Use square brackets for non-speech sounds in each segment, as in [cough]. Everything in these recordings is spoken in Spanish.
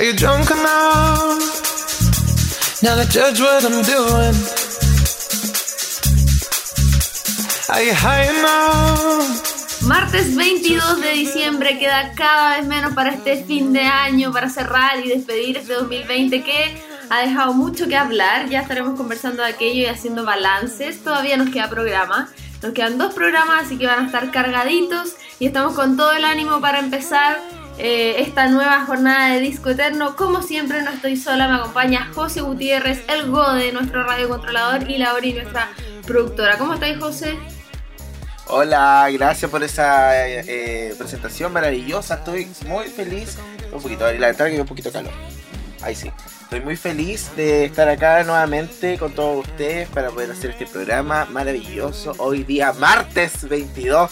Are you drunk enough now to judge what I'm doing? Are you high? Martes 22 de diciembre queda cada vez menos para este fin de año, para cerrar y despedir este 2020 que ha dejado mucho que hablar. Ya estaremos conversando de aquello y haciendo balances. Todavía nos queda programa. Nos quedan dos programas, así que van a estar cargaditos y estamos con todo el ánimo para empezar eh, esta nueva jornada de Disco Eterno. Como siempre, no estoy sola, me acompaña José Gutiérrez, el Gode, nuestro radiocontrolador, y Lauri, nuestra productora. ¿Cómo estáis, José? Hola, gracias por esa eh, presentación maravillosa. Estoy muy feliz. Un poquito, la verdad que un poquito de calor. Ahí sí. Estoy muy feliz de estar acá nuevamente con todos ustedes para poder hacer este programa maravilloso. Hoy día, martes 22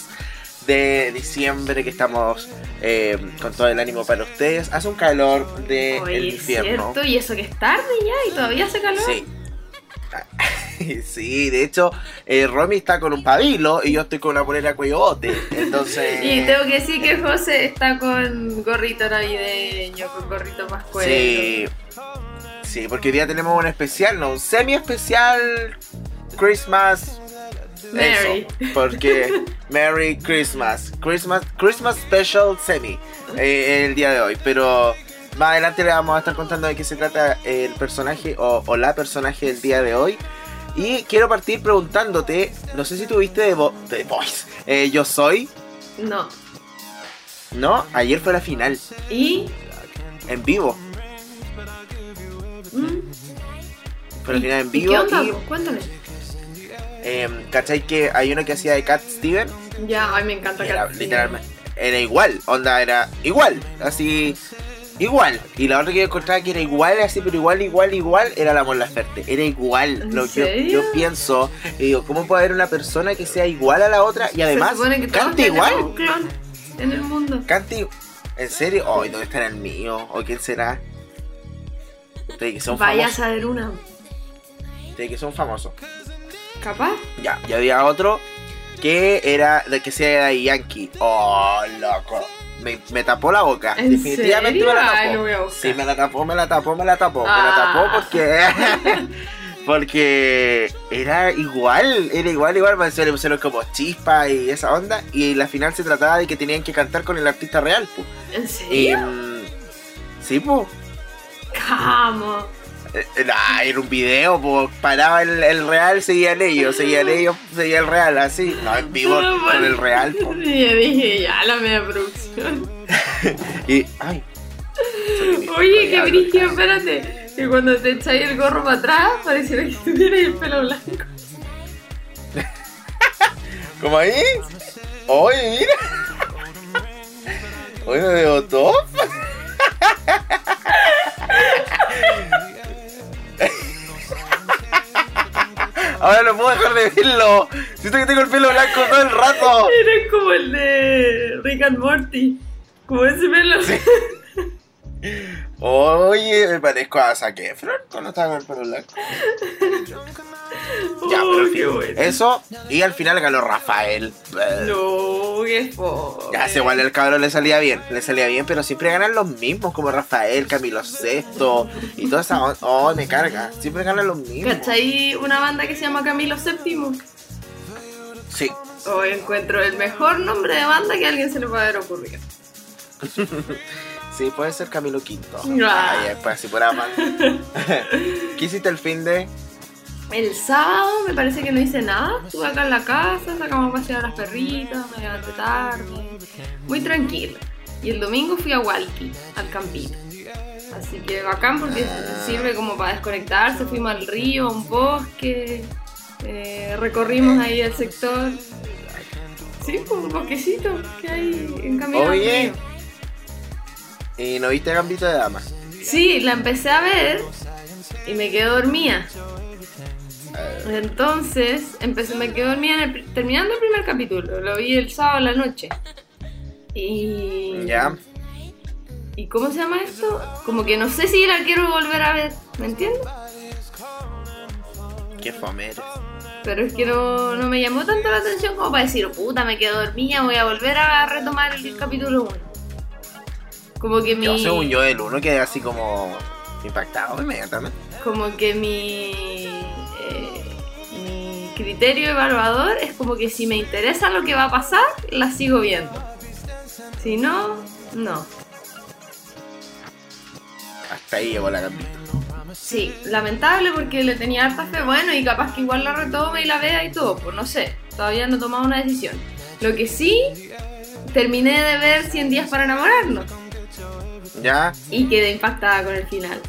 de diciembre, que estamos eh, con todo el ánimo para ustedes. Hace un calor de Oye, el es infierno. cierto, y eso que es tarde ya y todavía hace calor. Sí. [laughs] Sí, de hecho, eh, Romy está con un pabilo y yo estoy con una polera cuello bote. Entonces. [laughs] Y tengo que decir que José está con gorrito navideño, con gorrito más cuero. Sí. Sí, porque hoy día tenemos un especial, no, un semi especial Christmas. Merry. Eso, porque Merry Christmas. Christmas Christmas Special Semi eh, el día de hoy. Pero más adelante le vamos a estar contando de qué se trata el personaje o, o la personaje del día de hoy. Y quiero partir preguntándote, no sé si tuviste de, Vo- The Voice. Eh, yo soy, No. ¿no? Ayer fue la final, Y. en vivo. mm, Fue la final en ¿y vivo ¿Qué onda? y? Cuéntame. Em, ¿Cachai que hay uno que hacía de Cat Steven? Ya, ay, me encanta Era Cat literalmente. Era igual, onda, era igual, así. Igual. Y la otra que yo encontraba que era igual, así, pero igual, igual, igual, era la Mon Laferte. Era igual. ¿En Lo que yo, yo pienso, y digo, ¿cómo puede haber una persona que sea igual a la otra y además cante igual? un clon en el mundo. Cante ¿En serio? Ay, ¿dónde estará el mío? ¿O quién será? Tiene que un Vaya a famoso. saber una. Tiene que ser un famoso. ¿Capaz? Ya, y había otro que era de que sea de Yankee. Oh, loco. Me, me tapó la boca. ¿En Definitivamente serio? me la tapó. Ay, lo voy a buscar. sí, me la tapó, me la tapó, me la tapó. Me Ah. la tapó porque. [laughs] porque era igual, era igual, igual. Me le pusieron como chispa y esa onda. Y la final se trataba de que tenían que cantar con el artista real. ¿En serio? mm, sí, pues. ¿Cómo? Nah, era un video, pues paraba el, el real, seguían ellos, seguían ellos, seguía el real, así. No, en vivo con el real, po. Y dije, ya, la media producción. [laughs] Y, ay. Oye, qué brillo, espérate. Que cuando te echáis el gorro para atrás, pareciera que tuvieras el pelo blanco. [laughs] ¿Cómo ahí? Oye, mira. Oye, me veo Ahora no puedo dejar de verlo. Siento que tengo el pelo blanco todo el rato. Eres como el de Rick and Morty. Como ese pelo. Oye, me parezco a Zac Efron cuando estaba con el pelo blanco. Ya, pero qué bueno. Eso, y al final ganó Rafael. No, qué fo. Ya, ese igual el cabrón le salía bien, le salía bien, pero siempre ganan los mismos, como Rafael, Camilo Sexto y toda esa. Oh, me carga, siempre ganan los mismos. ¿Cachai una banda que se llama Camilo VII? Sí, Hoy encuentro el mejor nombre de banda que a alguien se le puede haber ocurrido. [laughs] sí, puede ser Camilo Quinto. Ah. Ay, pues así por. [laughs] [laughs] ¿Qué hiciste el fin de? El sábado me parece que no hice nada. Estuve acá en la casa, sacamos a pasear a las perritas, me levanté tarde. Muy tranquilo. Y el domingo fui a Walkie, al campito. Así que bacán porque sirve como para desconectarse. Fuimos al río, a un bosque. eh, recorrimos ahí el sector. Sí, pues un bosquecito que hay en camino Oye. ¿Y no viste Gambito de Dama? Sí, la empecé a ver y me quedé dormida. Entonces, empecé, me quedé dormida en el terminando el primer capítulo. Lo vi el sábado a la noche. Y. Ya. ¿Y cómo se llama esto? Como que no sé si la quiero volver a ver, ¿me entiendes? Qué fome. Pero es que no, no me llamó tanto la atención como para decir, puta, me quedo dormida, voy a volver a retomar el capítulo 1. Como que mi. Yo, según yo, el uno quedé así como impactado inmediatamente. Como que mi. Criterio evaluador es como que si me interesa lo que va a pasar, la sigo viendo. Si no, no. Hasta ahí llegó la gambita. Sí, lamentable porque le tenía harta fe, bueno, y capaz que igual la retome y la vea y todo, pues no sé, todavía no he tomado una decisión. Lo que sí, terminé de ver 100 días para enamorarnos Ya, y quedé impactada con el final.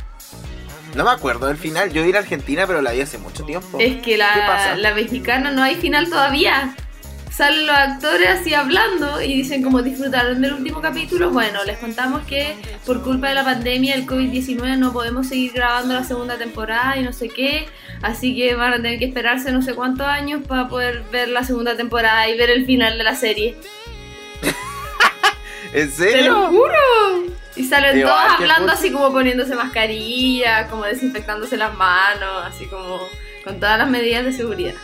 No me acuerdo del final. Yo ir a Argentina, pero la vi hace mucho tiempo. Es que ¿Qué pasa? la, la mexicana no hay final todavía. Salen los actores así hablando y dicen como disfrutaron del último capítulo. Bueno, les contamos que por culpa de la pandemia, el COVID-19, no podemos seguir grabando la segunda temporada y no sé qué. Así que van a tener que esperarse no sé cuántos años para poder ver la segunda temporada y ver el final de la serie. [laughs] ¿En ¡Te lo serio? juro! Y salen Digo, todos hablando puto. así como poniéndose mascarilla, como desinfectándose las manos, así como con todas las medidas de seguridad.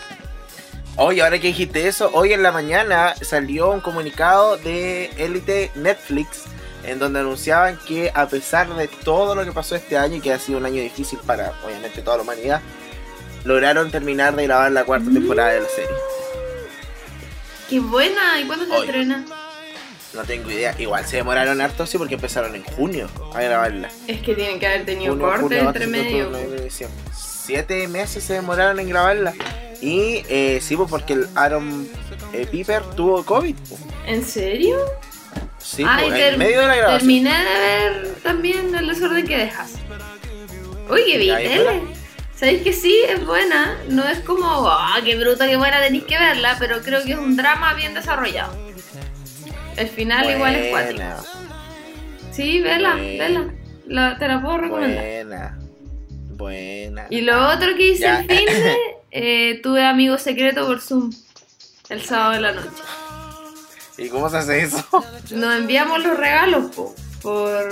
Oye, ahora que dijiste eso, hoy en la mañana salió un comunicado de Elite Netflix en donde anunciaban que a pesar de todo lo que pasó este año y que ha sido un año difícil para obviamente toda la humanidad, lograron terminar de grabar la cuarta temporada de la serie. ¡Qué buena! ¿Y cuándo se estrena? No tengo idea, igual se demoraron harto sí porque empezaron en junio a grabarla. Es que tienen que haber tenido Junio, corte julio, entre medio. Siete meses se demoraron en grabarla. Y eh, sí, pues porque el Aaron eh, Piper tuvo COVID. pues. ¿En serio? Sí, pues, en medio de la grabación. terminé de ver también el desorden que dejas. Oye, vi Ya, ¿y tele. ¿Sabéis que sí? Es buena. No es como, ah, qué bruta, qué buena, tenéis que verla, pero creo que es un drama bien desarrollado. El final igual es cuático. Sí, vela, Buena. vela. La- te la puedo recomendar. buena, buena. Y lo otro que hice Ya. el fin de, [laughs] eh, tuve amigos secretos por Zoom el sábado de la noche. ¿Y cómo se hace eso? Nos enviamos los regalos po, por,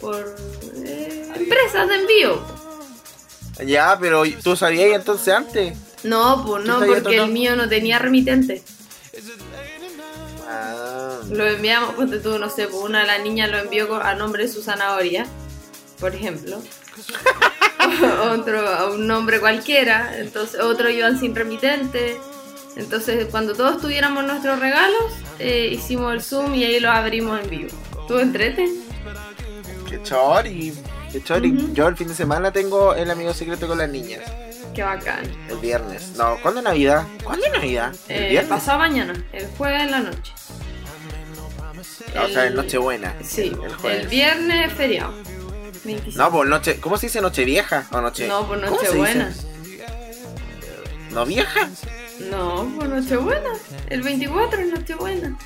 por eh, empresas de envío. po. ya, pero tú sabías entonces antes. No, pues no, ¿Qué te había porque el mío no tenía remitente. Lo enviamos, pues tú, no sé, pues una de las niñas lo envió a nombre de su zanahoria, por ejemplo. [laughs] otro a un nombre cualquiera, entonces otro iban sin remitente. Entonces, cuando todos tuviéramos nuestros regalos, eh, hicimos el Zoom y ahí los abrimos en vivo. ¿Tú entrete? qué chori. Qué chori. Ujú. Yo el fin de semana tengo el amigo secreto con las niñas. Qué bacán. El viernes. No, ¿cuándo es Navidad? ¿Cuándo es Navidad? ¿El Eh, viernes? pasado mañana, el jueves en la noche. O sea, en Nochebuena. Sí, El el, jueves. viernes es feriado. 25. No, pues noche. ¿Cómo se dice noche vieja? O noche. No, por ¿Cómo se Nochebuena. ¿No vieja? No, por Nochebuena. El 24 es Nochebuena.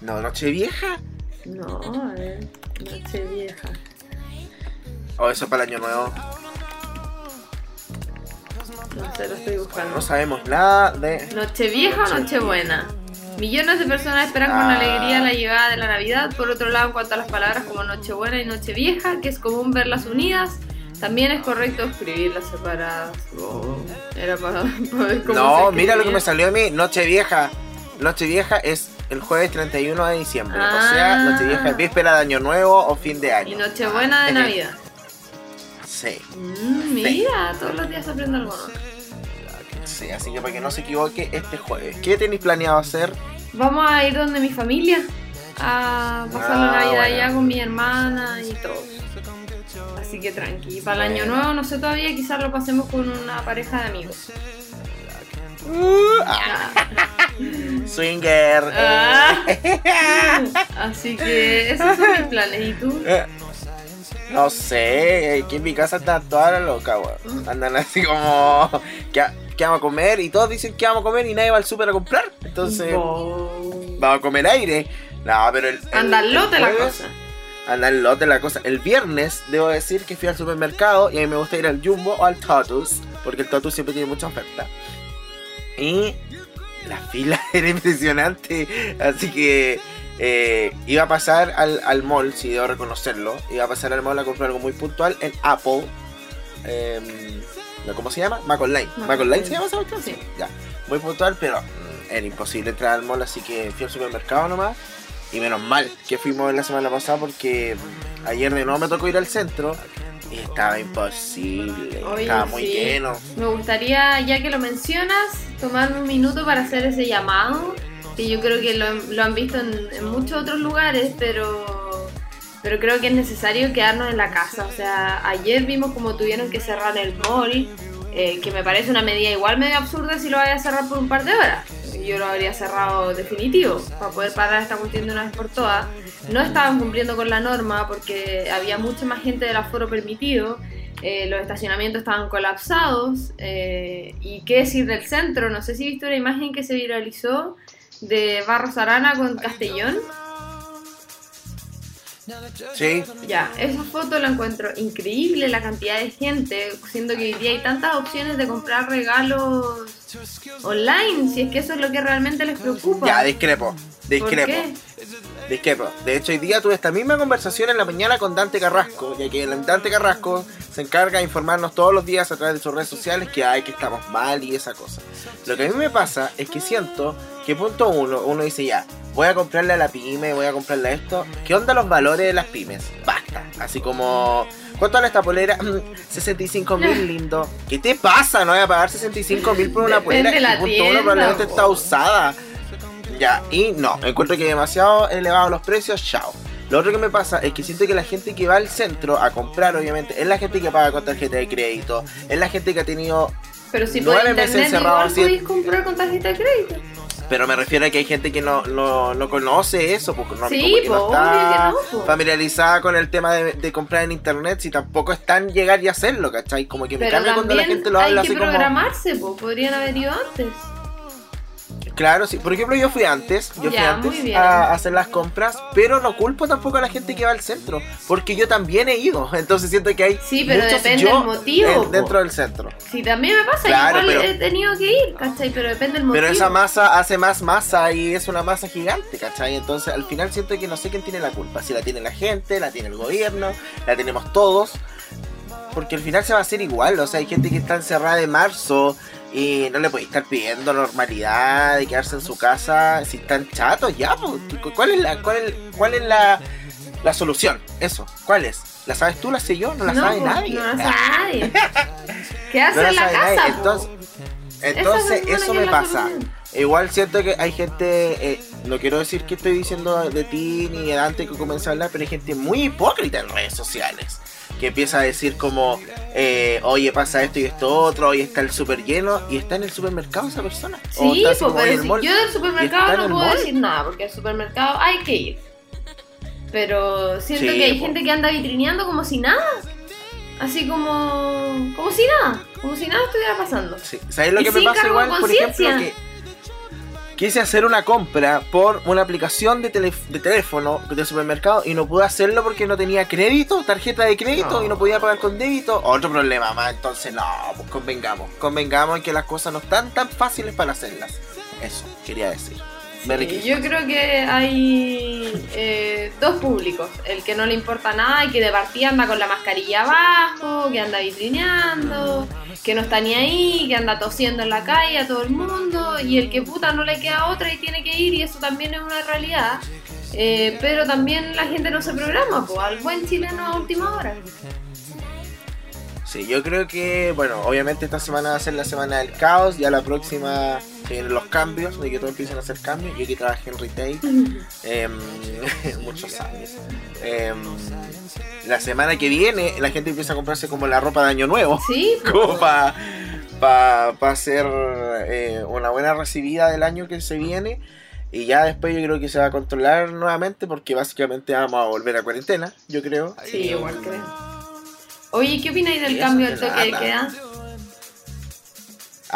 No, noche vieja. No, a ver, Noche vieja. O eso es para el año nuevo. No sé, lo estoy buscando. No sabemos nada de. Noche vieja o Noche buena. Millones de personas esperan con Ah. alegría la llegada de la Navidad. Por otro lado, en cuanto a las palabras como Nochebuena y Nochevieja, que es común verlas unidas, también es correcto escribirlas separadas. Oh, era para, para ver cómo No, se mira lo que me salió a mí. Noche vieja. Noche vieja es el jueves 31 de diciembre. Ah. O sea, noche vieja es víspera de año nuevo o fin de año. Y Nochebuena de. Navidad. Sí, Mm, mira, todos los días aprendo algo nuevo. Sí, así que para que no se equivoque, este jueves. ¿Qué tenéis planeado hacer? Vamos a ir donde mi familia a pasar la Ah, Navidad bueno. allá con mi hermana y todo. Así que tranqui. Para el año nuevo, no sé todavía, quizás lo pasemos con una pareja de amigos. Ah, [laughs] swinger. Ah. [laughs] Así que esos son mis planes. ¿Y tú? Eh, No sé, aquí en mi casa está toda la loca, weón. Andan así como, ¿qué, qué vamos a comer? Y todos dicen que vamos a comer y nadie va al súper a comprar. Entonces, vamos a comer aire. No, pero el. el- Anda al el lote la cosa. Anda lote la cosa. El viernes, debo decir que fui al supermercado y a mí me gusta ir al Jumbo o al Totus, porque el Totus siempre tiene mucha oferta. Y la fila [laughs] era impresionante, así que eh, iba a pasar al, al mall, si debo reconocerlo, iba a pasar al mall a comprar algo muy puntual en Apple. ¿no? ¿Cómo se llama? Mac Online. Mac ¿Mac Online se llama esa cuestión? Sí. Ya, muy puntual, pero mm, era imposible entrar al mall, así que fui al supermercado nomás. Y menos mal que fuimos la semana pasada porque ayer de nuevo me tocó ir al centro y estaba imposible. Oye, estaba muy sí. lleno. Me gustaría, ya que lo mencionas, tomarme un minuto para hacer ese llamado, que yo creo que lo, lo han visto en, en muchos otros lugares, pero, pero creo que es necesario quedarnos en la casa. O sea, ayer vimos como tuvieron que cerrar el mall, eh, que me parece una medida igual medio absurda si lo vaya a cerrar por un par de horas. Yo lo habría cerrado definitivo, para poder parar esta cuestión de una vez por todas. No estaban cumpliendo con la norma porque había mucha más gente del aforo permitido. Eh, los estacionamientos estaban colapsados. eh, y qué decir del centro, no sé si viste una imagen que se viralizó de Barros Arana con Castellón. Sí, Ya, esa foto la encuentro increíble, la cantidad de gente, siendo que hoy día hay tantas opciones de comprar regalos online, si es que eso es lo que realmente les preocupa. ya, discrepo. ¿Por Discrepo. qué? Discrepo. De hecho, hoy día tuve esta misma conversación en la mañana con Dante Carrasco, ya que el Dante Carrasco se encarga de informarnos todos los días a través de sus redes sociales que hay, que estamos mal y esa cosa. Lo que a mí me pasa es que siento que punto uno, uno dice ya, voy a comprarle a la pyme, voy a comprarle a esto. ¿Qué onda los valores de las pymes? Basta. Así como, ¿cuánto vale esta polera? 65 mil, [laughs] lindo. ¿Qué te pasa? No voy a pagar 65 mil por una Depende polera que punto tienda, uno probablemente po. está usada. Ya, y no, encuentro que demasiado elevados los precios, chao. Lo otro que me pasa es que siento que la gente que va al centro a comprar, obviamente, es la gente que paga con tarjeta de crédito, es la gente que ha tenido, Pero si Nueve meses internet encerrado igual así- podéis comprar con tarjeta de crédito. Pero me refiero a que hay gente que no, no, no conoce eso, porque no, Sí, que po, no está que po. familiarizada con el tema de, de comprar en internet, si tampoco están llegar y hacerlo, ¿cachai? Como que me cambia cuando la gente lo hay habla que así como... programarse, po, podrían haber ido antes. Claro, sí. Por ejemplo, yo fui antes, yo fui Ya, antes a hacer las compras, pero no culpo tampoco a la gente que va al centro, porque yo también he ido. [laughs] Entonces siento que hay Sí, pero muchos depende yo del motivo, en- dentro del centro. Sí, también me pasa, Claro, igual pero- he tenido que ir, ¿cachai? Pero depende del motivo. Pero esa masa hace más masa y es una masa gigante, ¿cachai? Entonces al final siento que no sé quién tiene la culpa. Si la tiene la gente, la tiene el gobierno, la tenemos todos. Porque al final se va a hacer igual. O sea, hay gente que está encerrada de marzo y no le podéis estar pidiendo normalidad de quedarse en su casa. Si están chatos, ya, pues, ¿cuál es la, cuál es, cuál es la, la solución? Eso, ¿cuál es? ¿La sabes tú, la sé yo? No la sabe nadie. No la [laughs] sabe nadie. Quedarse No la en la sabe nadie. casa, po. Entonces, entonces eso me pasa. solución. Igual siento que hay gente, eh, no quiero decir que estoy diciendo de ti ni de Dante que comienza a hablar, pero hay gente muy hipócrita en redes sociales. Que empieza a decir como, eh, oye, pasa esto y esto otro, hoy está el súper lleno, y está en el supermercado esa persona. Sí, en pero el si- mall. yo del supermercado no puedo mall. decir nada, porque al supermercado hay que ir. Pero siento Sí, que hay po. gente que anda vitrineando como si nada. Así como. como si nada. Como si nada estuviera pasando. Sí. ¿Sabes lo Y que me pasa igual? Por ejemplo, que quise hacer una compra por una aplicación de, teléfono de supermercado y no pude hacerlo porque no tenía crédito, tarjeta de crédito y no podía pagar con débito. Otro problema más, entonces no, pues convengamos, convengamos en que las cosas no están tan fáciles para hacerlas. Eso, quería decir. Merry Sí, Christmas. yo creo que hay eh, dos públicos. El que no le importa nada y que de partida anda con la mascarilla abajo, que anda vitrineando, que no está ni ahí, que anda tosiendo en la calle a todo el mundo. Y el que puta no le queda otra y tiene que ir y eso también es una realidad. Eh, pero también la gente no se programa, pues, al buen chileno a última hora. Sí, yo creo que, bueno, obviamente esta semana va a ser la semana del caos, ya la próxima se vienen los cambios, de que todos empiecen a hacer cambios. Yo que trabajé en retail em, [laughs] muchos años. Em, la semana que viene la gente empieza a comprarse como la ropa de año nuevo, Sí, [laughs] como para pa, pa hacer eh, una buena recibida del año que se viene. Y ya después yo creo que se va a controlar nuevamente porque básicamente vamos a volver a cuarentena, yo creo. sí, igual creo. Oye, ¿qué opináis del cambio del toque de queda?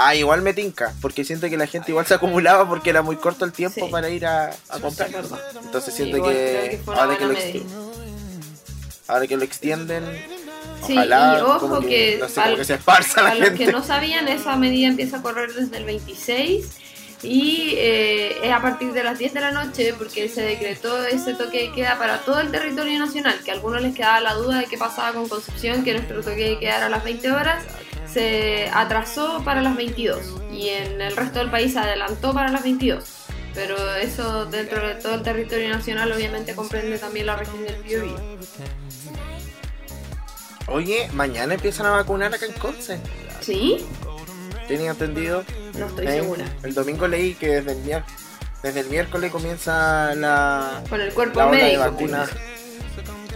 Ah, igual me tinca, porque siento que la gente igual se acumulaba porque era muy corto el tiempo Sí. para ir a, a Sí, comprar. es verdad. Entonces siento igual que, que ahora, que lo buena exti- medida. ahora que lo extienden, Sí, ojalá y ojo como que no sé, al- como que se esparza la Para los que no sabían, esa medida empieza a correr desde el 26 y eh, es a partir de las 10 de la noche porque se decretó ese toque de queda para todo el territorio nacional, que a algunos les quedaba la duda de qué pasaba con Concepción, que nuestro toque de queda era a las 20 horas, se atrasó para las 22 y en el resto del país se adelantó para las 22. pero eso dentro de todo el territorio nacional obviamente comprende también la región del Biobío. Oye, mañana empiezan a vacunar acá en Conce. ¿Sí? ¿Tenía entendido? No estoy ¿Eh? segura. El domingo leí que desde el, mier- desde el miércoles comienza la, Con el cuerpo la ola de médico. vacunas.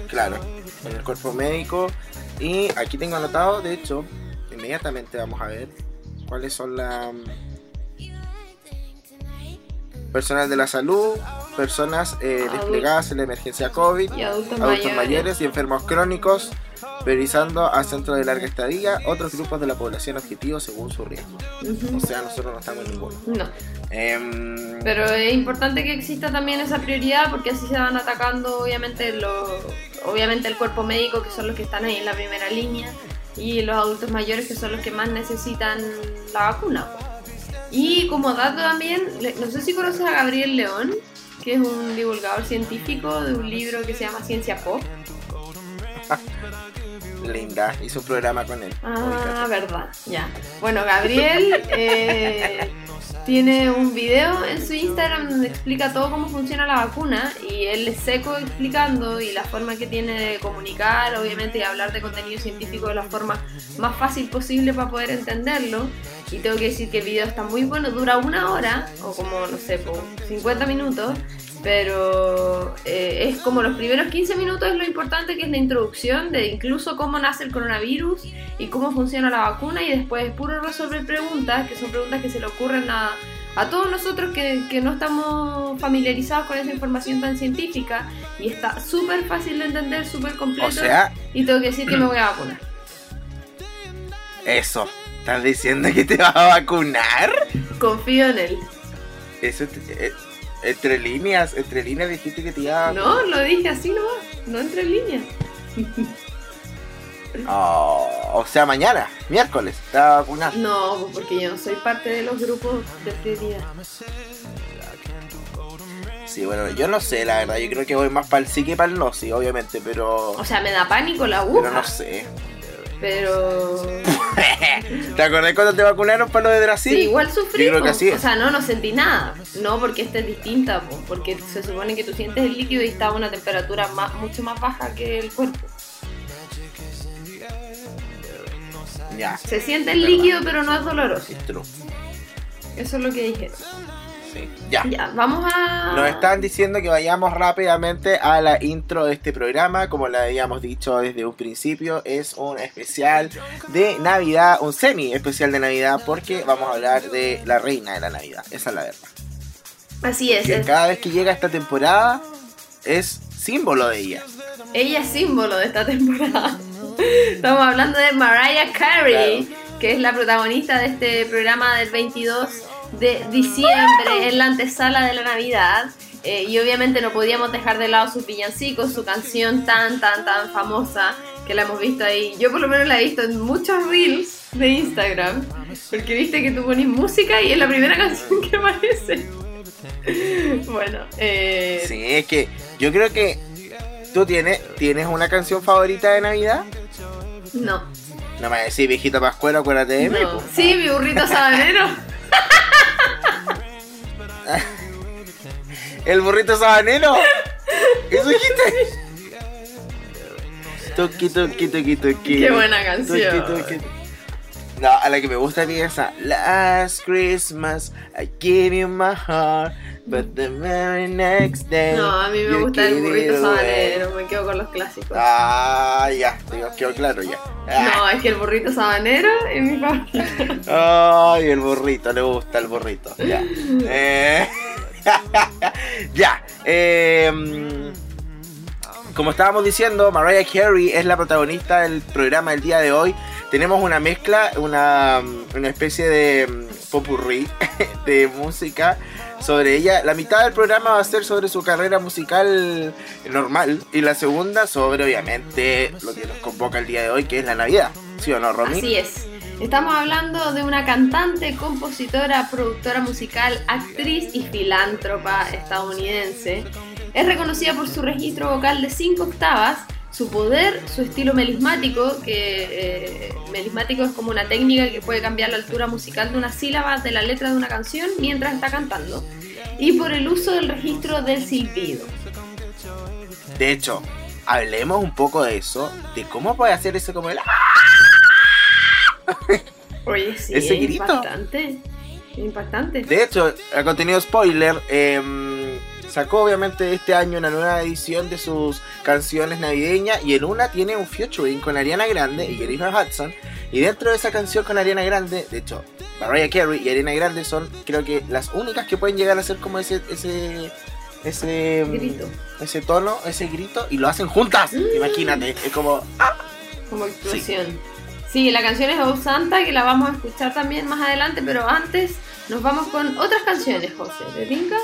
Claro, con el cuerpo médico. Y aquí tengo anotado, de hecho, inmediatamente vamos a ver cuáles son las personal de la salud, personas eh, desplegadas en la emergencia COVID, Y adultos, adultos mayores. mayores y enfermos crónicos, priorizando a centros de larga estadía, otros grupos de la población objetivo según su riesgo. Ujú. O sea, nosotros no estamos en ninguno. No, Em, pero es importante que exista también esa prioridad porque así se van atacando obviamente los, obviamente el cuerpo médico que son los que están ahí en la primera línea y los adultos mayores que son los que más necesitan la vacuna. Y como dato también, no sé si conoces a Gabriel León, que es un divulgador científico de un libro que se llama Ciencia Pop. [laughs] Linda, hizo un programa con él. Ah, verdad, ya. Bueno, Gabriel [laughs] eh, tiene un video en su Instagram donde explica todo cómo funciona la vacuna y él es seco explicando y la forma que tiene de comunicar, obviamente, y hablar de contenido científico de la forma más fácil posible para poder entenderlo. Y tengo que decir que el video está muy bueno, dura una hora o como, no sé, po, 50 minutos. Pero eh, es como los primeros 15 minutos es lo importante que es la introducción de incluso cómo nace el coronavirus y cómo funciona la vacuna y después es puro resolver preguntas, que son preguntas que se le ocurren a, a todos nosotros que, que no estamos familiarizados con esa información tan científica y está súper fácil de entender, súper completo O sea, y tengo que decir que me voy a vacunar. eso. ¿Estás diciendo que te vas a vacunar? Confío en él. Eso, te- eh, entre líneas, entre líneas dijiste que te iba No, lo dije así nomás, no entre líneas. [laughs] Oh, o sea, mañana, miércoles, te vas a vacunar. No, porque yo no soy parte de los grupos de prioridad. Sí, bueno, yo no sé, la verdad. Yo creo que voy más para el sí que para el no, sí, obviamente, pero. O sea, me da pánico la Pero aguja, no sé. Pero... [laughs] ¿Te acordás cuando te vacunaron para lo de Brasil? Sí, igual sufrí. Yo creo que así es. O sea, no, no sentí nada. No porque esta es distinta, po, porque se supone que tú sientes el líquido y está a una temperatura más, mucho más baja que el cuerpo. Ya. Se siente el líquido, pero no es doloroso. True. Eso es lo que dijeron. Sí. Ya. Ya, vamos a. Nos están diciendo que vayamos rápidamente a la intro de este programa. Como le habíamos dicho desde un principio, es un especial de Navidad, un semi especial de Navidad, porque vamos a hablar de la reina de la Navidad. Esa es la verdad. Así es. Que es- cada vez que llega esta temporada es símbolo de ella. Ella es símbolo de esta temporada. [laughs] Estamos hablando de Mariah Carey, que es la protagonista de este programa del 22 de diciembre en la antesala de la Navidad. Eh, y obviamente no podíamos dejar de lado sus villancicos, su canción tan, tan, tan famosa que la hemos visto ahí. Yo por lo menos la he visto en muchos reels de Instagram, porque viste que tú pones música y es la primera [laughs] canción que aparece. Bueno, eh, Sí, es que yo creo que tú tienes, tienes una canción favorita de Navidad. no. No me decís, viejita pascuero, acuérdate de mí. No. po. Sí, mi burrito sabanero. El burrito sabanero. Eso dijiste. Tuki, tuki, tuki, tuki. Qué buena canción. No, a la que me gusta a mí es esa. Last Christmas, I gave you my heart, but the very next day. No, a mí me gusta el burrito sabanero, me quedo con los clásicos. Ah, ya, digo, quedó claro ya. Ah. No, es que el burrito sabanero es mi favorito. Ay, el burrito, le gusta el burrito. Ya. Eh, [laughs] ya. eh, como estábamos diciendo, Mariah Carey es la protagonista del programa del día de hoy. Tenemos una mezcla, una, una especie de mm, popurrí [laughs] de música sobre ella. La mitad del programa va a ser sobre su carrera musical normal y la segunda sobre, obviamente, lo que nos convoca el día de hoy, que es la Navidad. ¿Sí o no, Romy? Así es. Estamos hablando de una cantante, compositora, productora musical, actriz y filántropa estadounidense. Es reconocida por su registro vocal de 5 octavas, su poder, su estilo melismático, que eh, melismático es como una técnica que puede cambiar la altura musical de una sílaba de la letra de una canción mientras está cantando. y por el uso del registro del silbido. De hecho, hablemos un poco de eso, de cómo puede hacer eso como el... Oye, sí, Ese es grito. impactante. Impactante. De hecho, a contenido spoiler, em, sacó obviamente este año una nueva edición de sus canciones navideñas y en una tiene un featuring con Ariana Grande y Jennifer Hudson. Y dentro de esa canción con Ariana Grande, de hecho, Mariah Carey y Ariana Grande son creo que las únicas que pueden llegar a ser como ese ese ese Grito. ese tono, ese grito y lo hacen juntas. Imagínate, es como ah, Como explosión. Sí. la canción es Oh Santa, que la vamos a escuchar también más adelante, pero antes nos vamos con otras canciones, José. ¿Te tinca?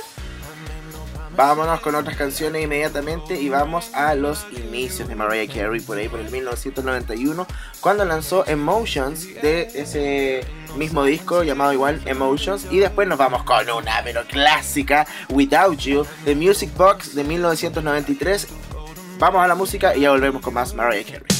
Vámonos con otras canciones inmediatamente y vamos a los inicios de Mariah Carey por ahí por el 1991 cuando lanzó Emotions de ese mismo disco llamado igual Emotions y después nos vamos con una pero clásica Without You de Music Box de 1993. Vamos a la música y ya volvemos con más Mariah Carey.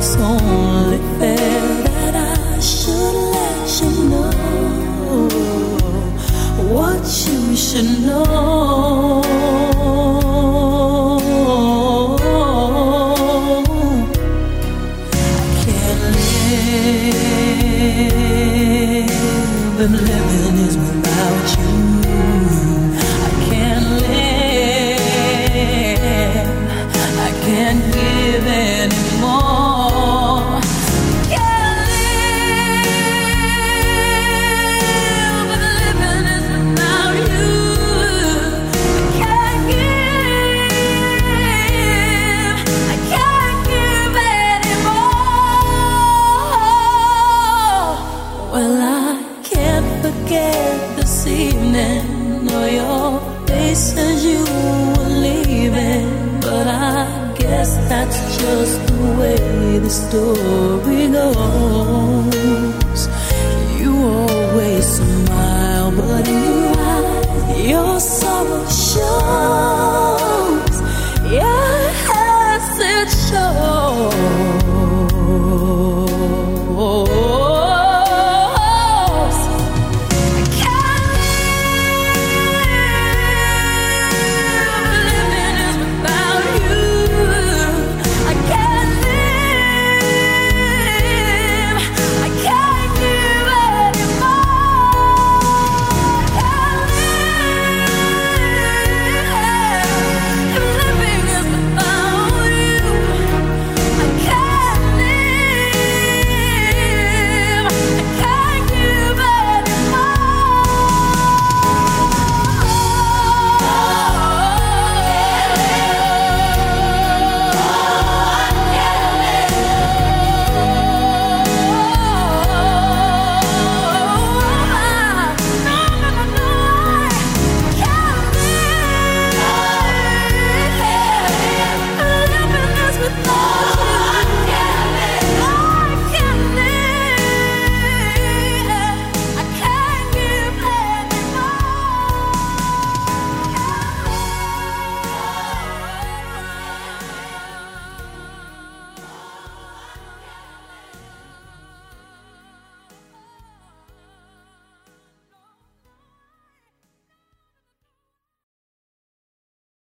it's all that's just the way the story goes.